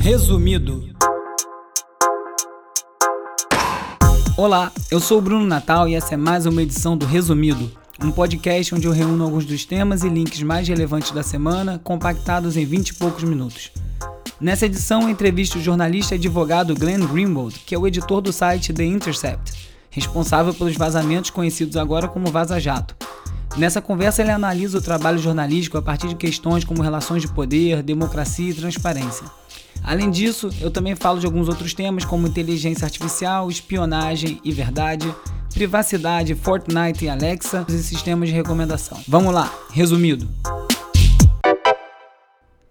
Resumido. Olá, eu sou o Bruno Natal e essa é mais uma edição do Resumido, um podcast onde eu reúno alguns dos temas e links mais relevantes da semana, compactados em 20 e poucos minutos. Nessa edição, eu entrevisto o jornalista e advogado Glenn Greenwald, que é o editor do site The Intercept, responsável pelos vazamentos conhecidos agora como Vaza Jato. Nessa conversa, ele analisa o trabalho jornalístico a partir de questões como relações de poder, democracia e transparência. Além disso, eu também falo de alguns outros temas como inteligência artificial, espionagem e verdade, privacidade, Fortnite e Alexa e sistemas de recomendação. Vamos lá, resumido.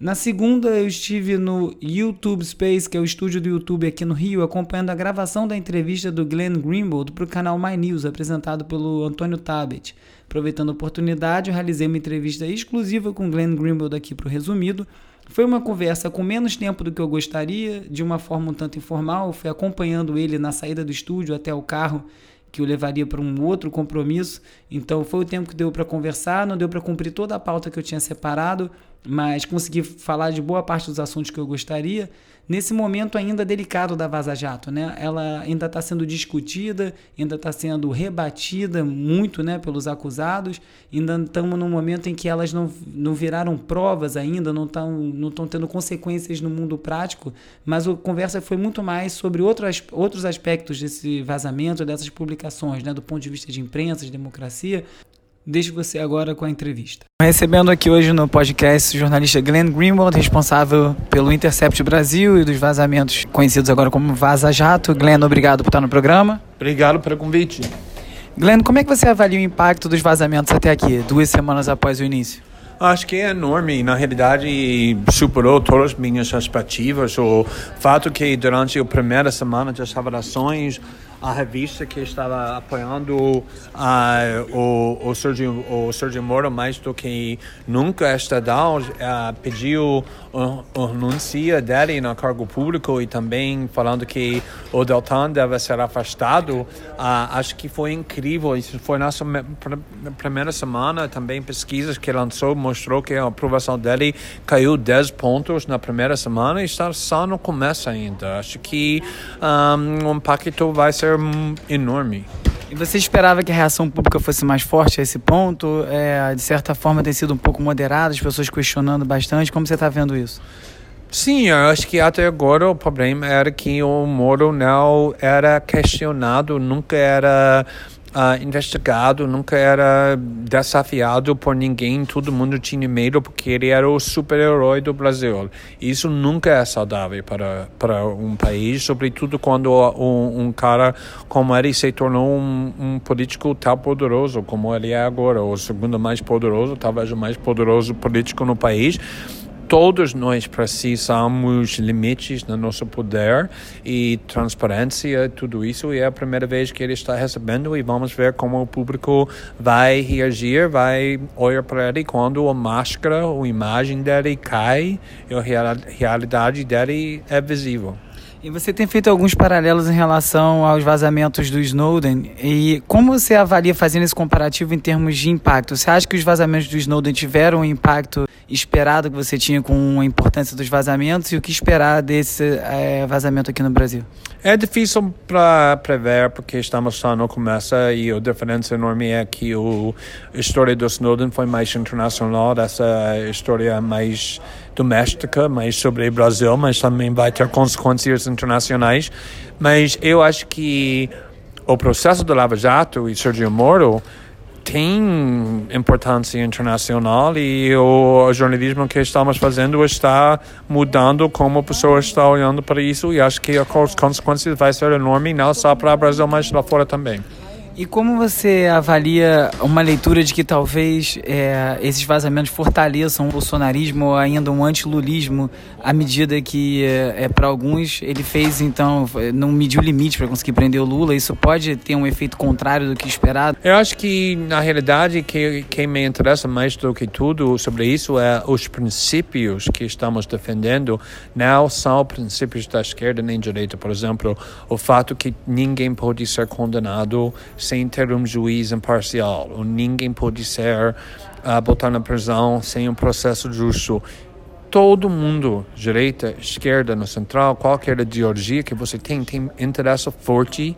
Na segunda, eu estive no YouTube Space, que é o estúdio do YouTube aqui no Rio, acompanhando a gravação da entrevista do Glenn Greenwald para o canal My News, apresentado pelo Antônio Tabet. Aproveitando a oportunidade, eu realizei uma entrevista exclusiva com Glenn Greenwald aqui para o Resumido. Foi uma conversa com menos tempo do que eu gostaria, de uma forma um tanto informal. Fui acompanhando ele na saída do estúdio até o carro que o levaria para um outro compromisso. Então foi o tempo que deu para conversar, não deu para cumprir toda a pauta que eu tinha separado, mas consegui falar de boa parte dos assuntos que eu gostaria nesse momento ainda delicado da Vaza Jato, né? Ela ainda está sendo discutida, ainda está sendo rebatida muito, né, pelos acusados. Ainda estamos num momento em que elas não, não viraram provas ainda, não estão não estão tendo consequências no mundo prático. Mas a conversa foi muito mais sobre outros, outros aspectos desse vazamento, dessas publicações, né, do ponto de vista de imprensa, de democracia, Deixo você agora com a entrevista. Recebendo aqui hoje no podcast o jornalista Glenn Greenwald, responsável pelo Intercept Brasil e dos vazamentos conhecidos agora como Vaza Jato. Glenn, obrigado por estar no programa. Obrigado pelo convite. Glenn, como é que você avalia o impacto dos vazamentos até aqui, duas semanas após o início? Acho que é enorme. Na realidade, superou todas as minhas expectativas. O fato que durante a primeira semana das revelações a revista que estava apoiando uh, o, o, Sergio, o Sergio Moro mais do que nunca, a Estadão uh, pediu o, o renúncia dele no cargo público e também falando que o Deltan deve ser afastado. Uh, acho que foi incrível. Isso foi na primeira semana. Também pesquisas que lançou mostrou que a aprovação dele caiu 10 pontos na primeira semana e está só no começo ainda. Acho que um, o impacto vai ser enorme. E você esperava que a reação pública fosse mais forte a esse ponto? É, de certa forma tem sido um pouco moderada, as pessoas questionando bastante. Como você está vendo isso? Sim, eu acho que até agora o problema era que o Moro não era questionado, nunca era uh, investigado, nunca era desafiado por ninguém, todo mundo tinha medo porque ele era o super-herói do Brasil. Isso nunca é saudável para, para um país, sobretudo quando um, um cara como ele se tornou um, um político tão poderoso como ele é agora, o segundo mais poderoso, talvez o mais poderoso político no país todos nós precisamos limites no nosso poder e transparência, tudo isso. E é a primeira vez que ele está recebendo e vamos ver como o público vai reagir, vai olhar para ele quando a máscara, a imagem dele cai e a realidade dele é visível. E você tem feito alguns paralelos em relação aos vazamentos do Snowden. E como você avalia fazendo esse comparativo em termos de impacto? Você acha que os vazamentos do Snowden tiveram o impacto esperado que você tinha com a importância dos vazamentos e o que esperar desse é, vazamento aqui no Brasil? É difícil para prever porque estamos só no começo e a diferença enorme é que o, a história do Snowden foi mais internacional, essa história mais doméstica, mais sobre o Brasil, mas também vai ter consequências internacionais. Mas eu acho que o processo do Lava Jato e Sergio Moro tem importância internacional e o jornalismo que estamos fazendo está mudando como a pessoa está olhando para isso e acho que as consequências vai ser enorme não só para o Brasil mas lá fora também. E como você avalia uma leitura de que talvez é, esses vazamentos fortaleçam o bolsonarismo ou ainda um antilulismo à medida que, é, é para alguns, ele fez, então, não mediu limite para conseguir prender o Lula? Isso pode ter um efeito contrário do que esperado? Eu acho que, na realidade, que, quem me interessa mais do que tudo sobre isso é os princípios que estamos defendendo, não são princípios da esquerda nem direita. Por exemplo, o fato que ninguém pode ser condenado sem ter um juiz imparcial, ou ninguém pode ser uh, botar na prisão sem um processo justo. todo mundo, direita, esquerda, no central, qualquer ideologia que você tem, tem interesse forte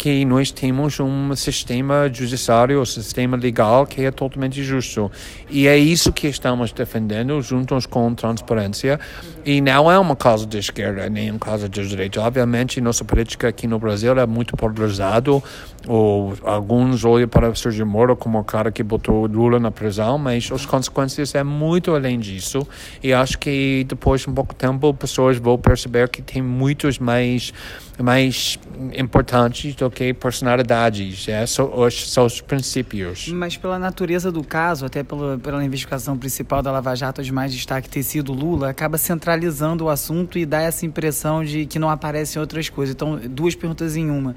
que nós temos um sistema judiciário, um sistema legal que é totalmente justo. E é isso que estamos defendendo juntos com transparência. E não é uma causa de esquerda, nem uma causa de direita. Obviamente, nossa política aqui no Brasil é muito polarizado. Ou alguns olham para Sérgio Moro como o cara que botou Lula na prisão, mas as consequências é muito além disso. E acho que depois de um pouco tempo, pessoas vão perceber que tem muitos mais mais importantes do que personalidades, é, são os princípios. Mas pela natureza do caso, até pela, pela investigação principal da Lava Jato, de mais destaque ter sido Lula, acaba centralizando o assunto e dá essa impressão de que não aparecem outras coisas. Então, duas perguntas em uma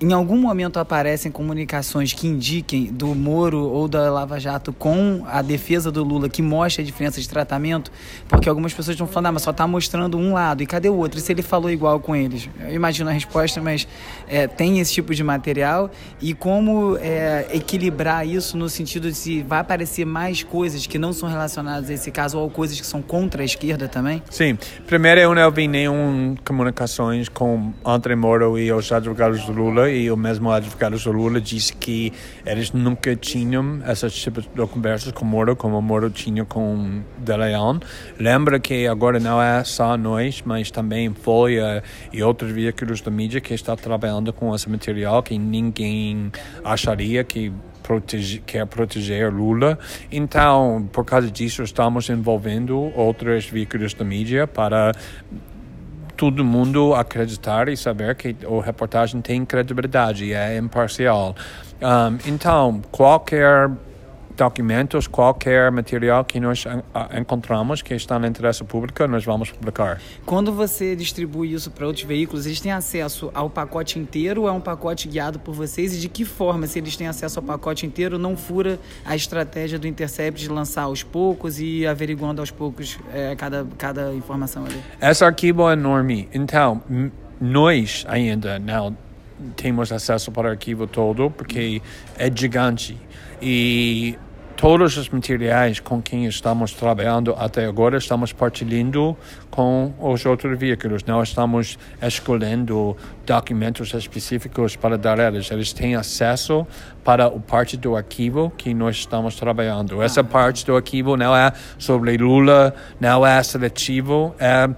em algum momento aparecem comunicações que indiquem do Moro ou da Lava Jato com a defesa do Lula que mostra a diferença de tratamento? Porque algumas pessoas estão falando, ah, mas só está mostrando um lado, e cadê o outro? E se ele falou igual com eles? Eu imagino a resposta, mas é, tem esse tipo de material e como é, equilibrar isso no sentido de se vai aparecer mais coisas que não são relacionadas a esse caso ou coisas que são contra a esquerda também? Sim. Primeiro, eu não vi nenhuma comunicações com André Moro e os advogados do Lula e o mesmo advogado do Lula disse que eles nunca tinham essas tipos de conversas com Moro como o Moro tinha com De. Lembra que agora não é só nós, mas também Folha e outros veículos da mídia que está trabalhando com esse material que ninguém acharia que Protege, quer proteger Lula. Então, por causa disso, estamos envolvendo outros veículos da mídia para todo mundo acreditar e saber que a reportagem tem credibilidade e é imparcial. Um, então, qualquer documentos, qualquer material que nós encontramos que está no interesse público, nós vamos publicar. Quando você distribui isso para outros veículos, eles têm acesso ao pacote inteiro ou é um pacote guiado por vocês? E de que forma, se eles têm acesso ao pacote inteiro, não fura a estratégia do Intercept de lançar aos poucos e averiguando aos poucos é, cada, cada informação ali? Esse arquivo é enorme. Então, nós ainda não temos acesso para o arquivo todo porque é gigante. E todos os materiais com quem estamos trabalhando até agora estamos partilhando com os outros veículos. Não estamos escolhendo documentos específicos para dar a eles. Eles têm acesso para o parte do arquivo que nós estamos trabalhando. Essa ah. parte do arquivo não é sobre Lula, não é seletivo, é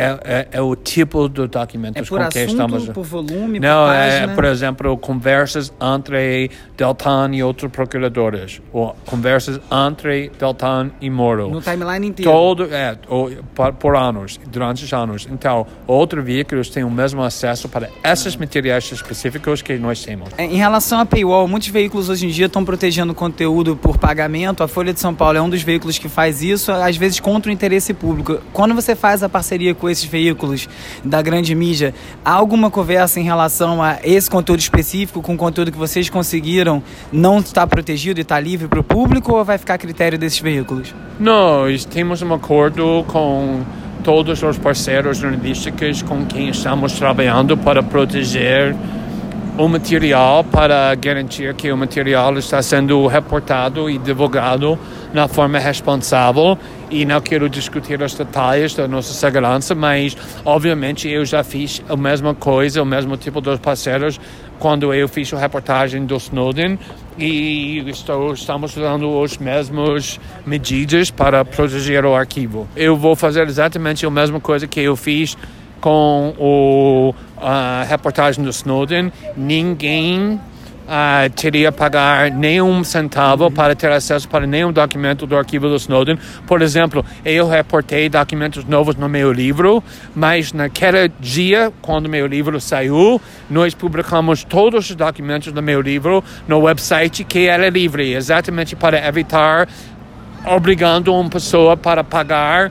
é, é, é, o tipo de documentos é por com assunto, que estamos. Por volume, Não, por é, por exemplo, conversas entre Deltan e outros procuradores, ou conversas entre Deltan e Moro. No timeline inteiro. Todo, é, ou, por, por, anos, durante os anos. Então, outros veículos têm o mesmo acesso para esses materiais específicos que nós temos. É, em relação a paywall, muitos veículos hoje em dia estão protegendo conteúdo por pagamento. A Folha de São Paulo é um dos veículos que faz isso, às vezes contra o interesse público. Quando você faz a parceria com esses veículos da grande mídia, há alguma conversa em relação a esse conteúdo específico, com o conteúdo que vocês conseguiram não estar protegido e estar livre para o público, ou vai ficar a critério desses veículos? Nós temos um acordo com todos os parceiros jornalísticos com quem estamos trabalhando para proteger o material para garantir que o material está sendo reportado e divulgado na forma responsável e não quero discutir os detalhes da nossa segurança, mas obviamente eu já fiz a mesma coisa, o mesmo tipo de parceiros quando eu fiz a reportagem do Snowden e estou, estamos usando as mesmas medidas para proteger o arquivo. Eu vou fazer exatamente a mesma coisa que eu fiz com o, a reportagem do Snowden, ninguém uh, teria pagar nenhum centavo para ter acesso para nenhum documento do arquivo do Snowden. Por exemplo, eu reportei documentos novos no meu livro, mas naquele dia, quando meu livro saiu, nós publicamos todos os documentos do meu livro no website que era livre, exatamente para evitar obrigando uma pessoa para pagar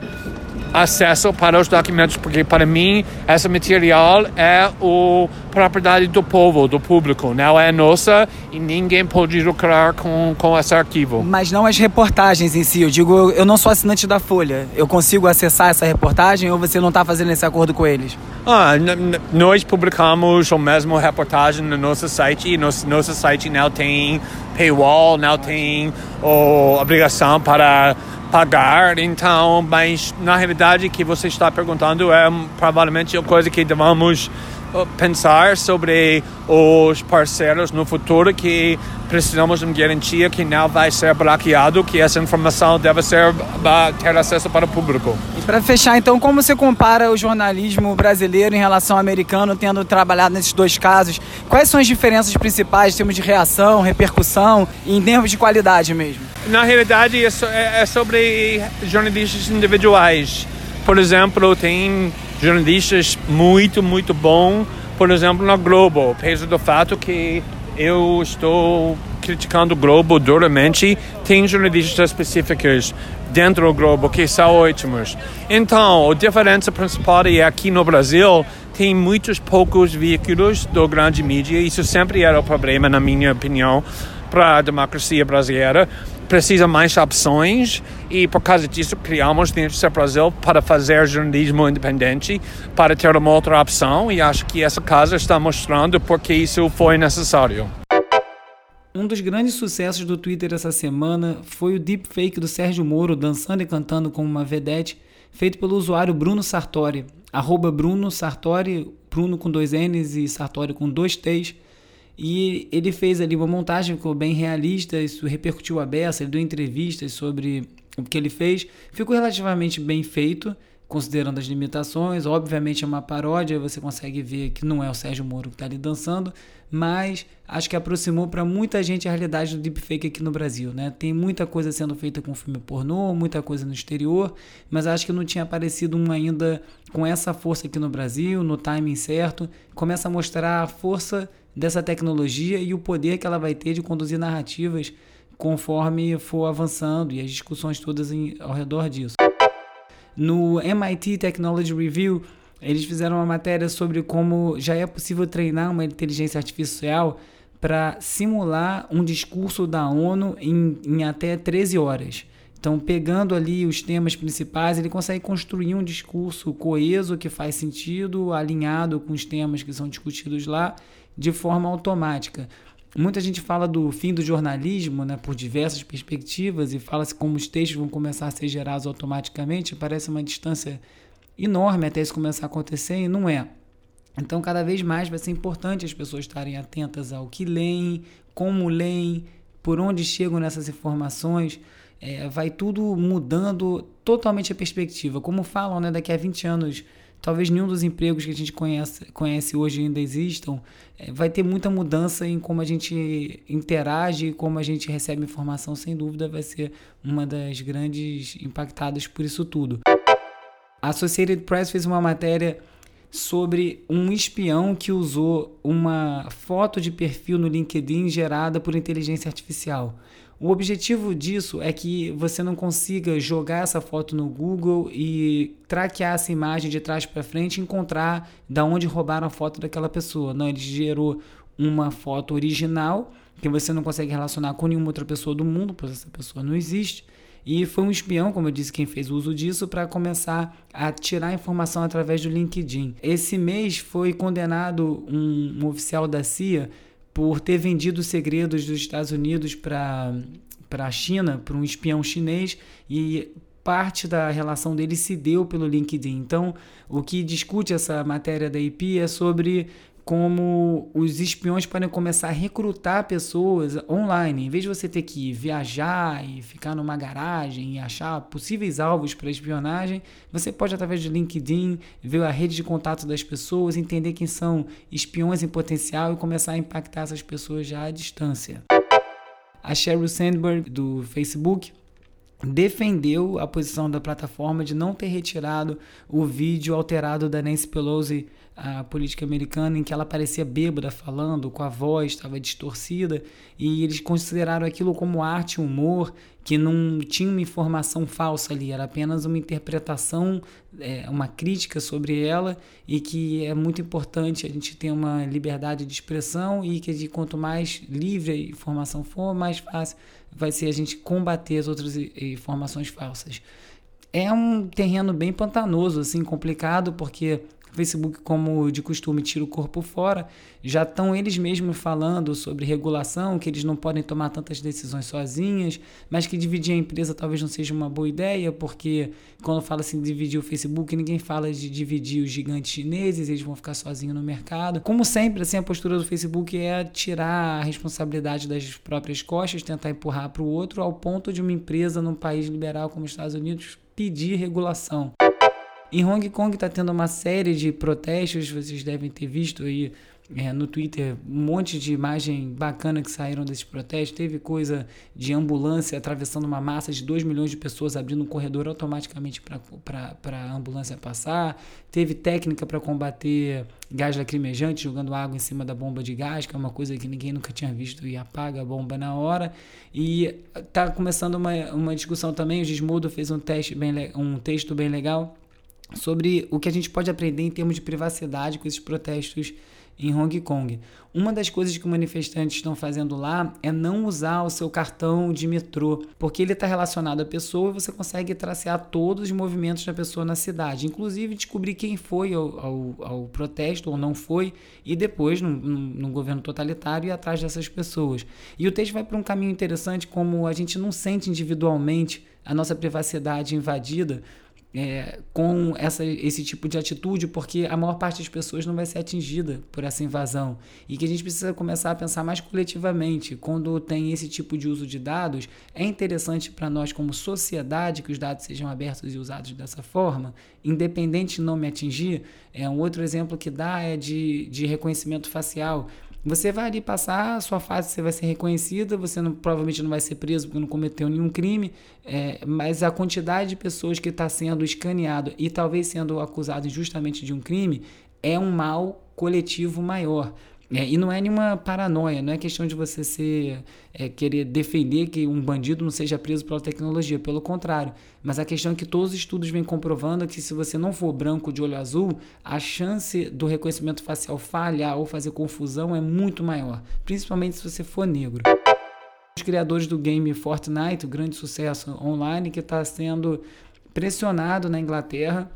acesso para os documentos, porque para mim esse material é o propriedade do povo, do público, não é nossa e ninguém pode lucrar com, com esse arquivo. Mas não as reportagens em si, eu digo, eu não sou assinante da Folha, eu consigo acessar essa reportagem ou você não está fazendo esse acordo com eles? Ah, nós publicamos o mesmo reportagem no nosso site e nosso, nosso site não tem paywall, não tem oh, obrigação para pagar. Então, mas na realidade que você está perguntando é provavelmente a coisa que devemos pensar sobre os parceiros no futuro que precisamos de garantia que não vai ser bloqueado, que essa informação deve ser ter acesso para o público. E para fechar, então, como você compara o jornalismo brasileiro em relação ao americano, tendo trabalhado nesses dois casos? Quais são as diferenças principais em termos de reação, repercussão e em termos de qualidade mesmo? Na realidade, é, é, é sobre jornalistas individuais. Por exemplo, tem jornalistas muito, muito bom, por exemplo, na Globo, apesar do fato que eu estou criticando o Globo duramente, tem jornalistas específicos dentro do Globo que são ótimos. Então, a diferença principal é aqui no Brasil tem muitos poucos veículos do grande mídia, isso sempre era o problema, na minha opinião, para a democracia brasileira precisa mais opções e por causa disso criamos dentro do Brasil para fazer jornalismo independente, para ter uma outra opção. E acho que essa casa está mostrando porque isso foi necessário. Um dos grandes sucessos do Twitter essa semana foi o deepfake do Sérgio Moro dançando e cantando como uma vedete, feito pelo usuário Bruno Sartori, arroba Bruno Sartori, Bruno com dois N's e Sartori com dois T's, e ele fez ali uma montagem ficou bem realista, isso repercutiu a beça, ele deu entrevistas sobre o que ele fez. Ficou relativamente bem feito, considerando as limitações. Obviamente é uma paródia, você consegue ver que não é o Sérgio Moro que está ali dançando, mas acho que aproximou para muita gente a realidade do deepfake aqui no Brasil. Né? Tem muita coisa sendo feita com filme pornô, muita coisa no exterior, mas acho que não tinha aparecido um ainda com essa força aqui no Brasil, no timing certo. Começa a mostrar a força dessa tecnologia e o poder que ela vai ter de conduzir narrativas conforme for avançando e as discussões todas em, ao redor disso. No MIT Technology Review, eles fizeram uma matéria sobre como já é possível treinar uma inteligência artificial para simular um discurso da ONU em, em até 13 horas. Então, pegando ali os temas principais, ele consegue construir um discurso coeso que faz sentido, alinhado com os temas que são discutidos lá de forma automática. Muita gente fala do fim do jornalismo, né, por diversas perspectivas, e fala-se como os textos vão começar a ser gerados automaticamente. Parece uma distância enorme até isso começar a acontecer, e não é. Então, cada vez mais vai ser importante as pessoas estarem atentas ao que leem, como leem, por onde chegam nessas informações. É, vai tudo mudando totalmente a perspectiva. Como falam, né, daqui a 20 anos talvez nenhum dos empregos que a gente conhece, conhece hoje ainda existam, é, vai ter muita mudança em como a gente interage como a gente recebe informação, sem dúvida vai ser uma das grandes impactadas por isso tudo. A Associated Press fez uma matéria sobre um espião que usou uma foto de perfil no LinkedIn gerada por inteligência artificial. O objetivo disso é que você não consiga jogar essa foto no Google e traquear essa imagem de trás para frente e encontrar da onde roubaram a foto daquela pessoa. Não, ele gerou uma foto original que você não consegue relacionar com nenhuma outra pessoa do mundo, pois essa pessoa não existe. E foi um espião, como eu disse, quem fez uso disso para começar a tirar informação através do LinkedIn. Esse mês foi condenado um, um oficial da CIA por ter vendido segredos dos Estados Unidos para a China, para um espião chinês, e parte da relação dele se deu pelo LinkedIn. Então, o que discute essa matéria da IP é sobre como os espiões podem começar a recrutar pessoas online. Em vez de você ter que viajar e ficar numa garagem e achar possíveis alvos para espionagem, você pode, através do LinkedIn, ver a rede de contato das pessoas, entender quem são espiões em potencial e começar a impactar essas pessoas já à distância. A Sheryl Sandberg, do Facebook, defendeu a posição da plataforma de não ter retirado o vídeo alterado da Nancy Pelosi a política americana em que ela parecia bêbada falando, com a voz estava distorcida, e eles consideraram aquilo como arte humor, que não tinha uma informação falsa ali, era apenas uma interpretação, é, uma crítica sobre ela, e que é muito importante a gente ter uma liberdade de expressão e que quanto mais livre a informação for, mais fácil vai ser a gente combater as outras informações falsas. É um terreno bem pantanoso, assim, complicado, porque Facebook, como de costume, tira o corpo fora. Já estão eles mesmos falando sobre regulação, que eles não podem tomar tantas decisões sozinhas, mas que dividir a empresa talvez não seja uma boa ideia, porque quando fala assim dividir o Facebook, ninguém fala de dividir os gigantes chineses, eles vão ficar sozinhos no mercado. Como sempre, assim, a postura do Facebook é tirar a responsabilidade das próprias costas, tentar empurrar para o outro, ao ponto de uma empresa num país liberal como os Estados Unidos pedir regulação. Em Hong Kong está tendo uma série de protestos, vocês devem ter visto aí é, no Twitter um monte de imagem bacana que saíram desses protestos. Teve coisa de ambulância atravessando uma massa de 2 milhões de pessoas, abrindo um corredor automaticamente para a ambulância passar. Teve técnica para combater gás lacrimejante, jogando água em cima da bomba de gás, que é uma coisa que ninguém nunca tinha visto e apaga a bomba na hora. E está começando uma, uma discussão também. O Gismodo fez um, teste bem, um texto bem legal sobre o que a gente pode aprender em termos de privacidade com esses protestos em Hong Kong. Uma das coisas que manifestantes estão fazendo lá é não usar o seu cartão de metrô, porque ele está relacionado à pessoa e você consegue tracear todos os movimentos da pessoa na cidade, inclusive descobrir quem foi ao, ao, ao protesto ou não foi, e depois, no, no governo totalitário, ir atrás dessas pessoas. E o texto vai para um caminho interessante, como a gente não sente individualmente a nossa privacidade invadida é, com essa, esse tipo de atitude, porque a maior parte das pessoas não vai ser atingida por essa invasão. E que a gente precisa começar a pensar mais coletivamente. Quando tem esse tipo de uso de dados, é interessante para nós, como sociedade, que os dados sejam abertos e usados dessa forma, independente de não me atingir. É, um outro exemplo que dá é de, de reconhecimento facial. Você vai ali passar a sua fase, você vai ser reconhecida, você não, provavelmente não vai ser preso porque não cometeu nenhum crime, é, mas a quantidade de pessoas que está sendo escaneado e talvez sendo acusado injustamente de um crime é um mal coletivo maior. É, e não é nenhuma paranoia, não é questão de você ser, é, querer defender que um bandido não seja preso pela tecnologia, pelo contrário. Mas a questão é que todos os estudos vêm comprovando que se você não for branco de olho azul, a chance do reconhecimento facial falhar ou fazer confusão é muito maior, principalmente se você for negro. Os criadores do game Fortnite, o grande sucesso online, que está sendo pressionado na Inglaterra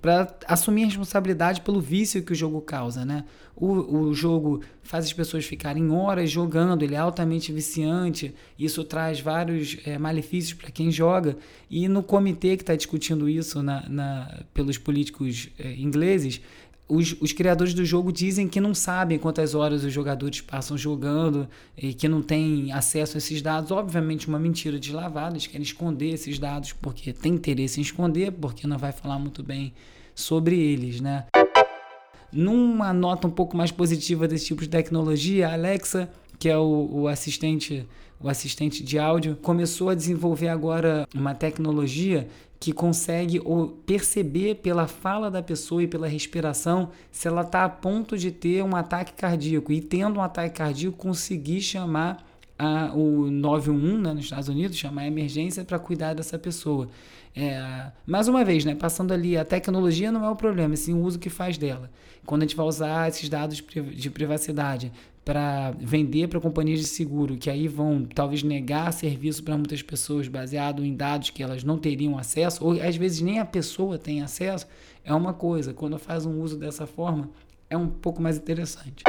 para assumir a responsabilidade pelo vício que o jogo causa, né? O, o jogo faz as pessoas ficarem horas jogando, ele é altamente viciante, isso traz vários é, malefícios para quem joga. E no comitê que está discutindo isso na, na, pelos políticos é, ingleses, os, os, criadores do jogo dizem que não sabem quantas horas os jogadores passam jogando e que não têm acesso a esses dados. Obviamente, uma mentira deslavada, eles querem esconder esses dados porque tem interesse em esconder, porque não vai falar muito bem sobre eles, né? Numa nota um pouco mais positiva desse tipo de tecnologia, a Alexa, que é o, o assistente o assistente de áudio, começou a desenvolver agora uma tecnologia que consegue perceber pela fala da pessoa e pela respiração se ela está a ponto de ter um ataque cardíaco. E tendo um ataque cardíaco, conseguir chamar a, o 911 né, nos Estados Unidos, chamar a emergência para cuidar dessa pessoa. É, mais uma vez, né, passando ali, a tecnologia não é o problema, sim o uso que faz dela. Quando a gente vai usar esses dados de privacidade para vender para companhias de seguro, que aí vão talvez negar serviço para muitas pessoas baseado em dados que elas não teriam acesso, ou às vezes nem a pessoa tem acesso, é uma coisa. Quando faz um uso dessa forma, é um pouco mais interessante.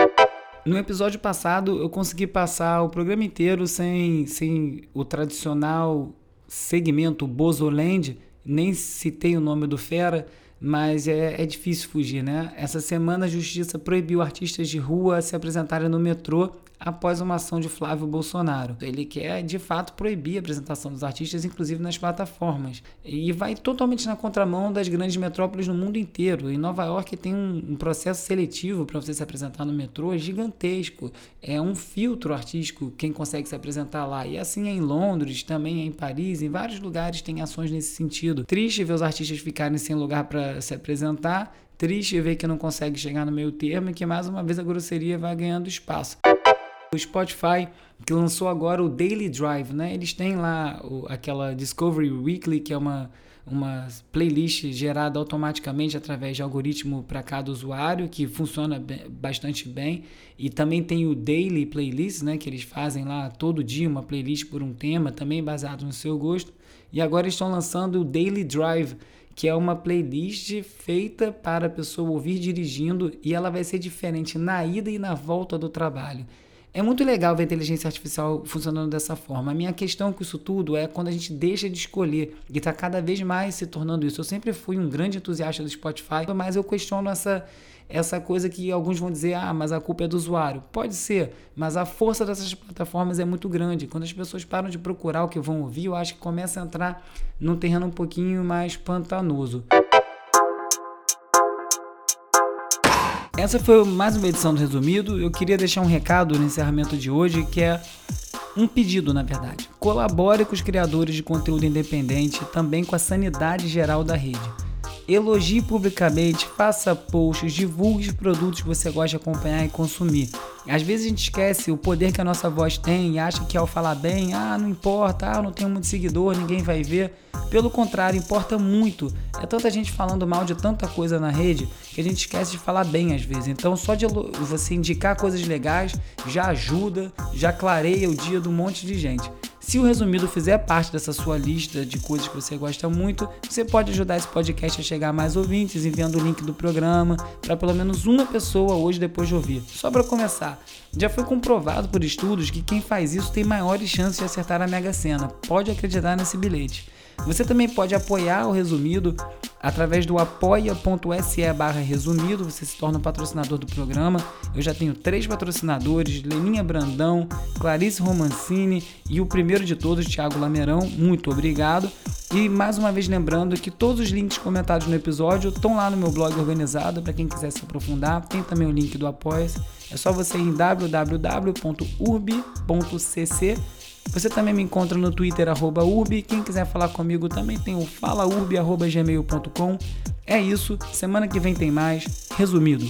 No episódio passado, eu consegui passar o programa inteiro sem, sem o tradicional segmento Bozoland, nem citei o nome do Fera, mas é, é difícil fugir, né? Essa semana a justiça proibiu artistas de rua se apresentarem no metrô após uma ação de Flávio Bolsonaro. Ele quer, de fato, proibir a apresentação dos artistas, inclusive nas plataformas. E vai totalmente na contramão das grandes metrópoles no mundo inteiro. Em Nova York tem um, processo seletivo para você se apresentar no metrô gigantesco. É um filtro artístico quem consegue se apresentar lá. E assim é em Londres, também é em Paris, em vários lugares tem ações nesse sentido. Triste ver os artistas ficarem sem lugar para se apresentar. Triste ver que não consegue chegar no meio termo e que mais uma vez a grosseria vai ganhando espaço. O Spotify, que lançou agora o Daily Drive, né? Eles têm lá o, aquela Discovery Weekly, que é uma, uma playlist gerada automaticamente através de algoritmo para cada usuário, que funciona bastante bem. E também tem o Daily Playlist, né? Que eles fazem lá todo dia uma playlist por um tema, também baseado no seu gosto. E agora estão lançando o Daily Drive, que é uma playlist feita para a pessoa ouvir dirigindo e ela vai ser diferente na ida e na volta do trabalho. É muito legal ver a inteligência artificial funcionando dessa forma. A minha questão com isso tudo é quando a gente deixa de escolher e está cada vez mais se tornando isso. Eu sempre fui um grande entusiasta do Spotify, mas eu questiono essa, essa coisa que alguns vão dizer, ah, mas a culpa é do usuário. Pode ser, mas a força dessas plataformas é muito grande. Quando as pessoas param de procurar o que vão ouvir, eu acho que começa a entrar num terreno um pouquinho mais pantanoso. Essa foi mais uma edição do Resumido. Eu queria deixar um recado no encerramento de hoje, que é um pedido, na verdade. Colabore com os criadores de conteúdo independente, também com a sanidade geral da rede. Elogie publicamente, faça posts, divulgue os produtos que você gosta de acompanhar e consumir. Às vezes a gente esquece o poder que a nossa voz tem e acha que ao falar bem, ah, não importa, ah, não tenho muito seguidor, ninguém vai ver. Pelo contrário, importa muito. É tanta gente falando mal de tanta coisa na rede que a gente esquece de falar bem às vezes. Então, só de você indicar coisas legais já ajuda, já clareia o dia de um monte de gente. Se o resumido fizer parte dessa sua lista de coisas que você gosta muito, você pode ajudar esse podcast a chegar a mais ouvintes enviando o link do programa para pelo menos uma pessoa hoje depois de ouvir. Só para começar, já foi comprovado por estudos que quem faz isso tem maiores chances de acertar a Mega Sena. Pode acreditar nesse bilhete. Você também pode apoiar o Resumido através do apoia.se barra resumido, você se torna patrocinador do programa. Eu já tenho três patrocinadores, Leninha Brandão, Clarice Romancini e o primeiro de todos, Thiago Lameirão. Muito obrigado. E mais uma vez lembrando que todos os links comentados no episódio estão lá no meu blog organizado para quem quiser se aprofundar. Tem também o link do apoia É só você ir em www.urb.cc você também me encontra no Twitter, arroba urb. Quem quiser falar comigo também tem o falaurb.gmail.com. É isso, semana que vem tem mais. Resumido.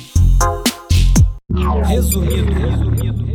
Resumido. Resumido.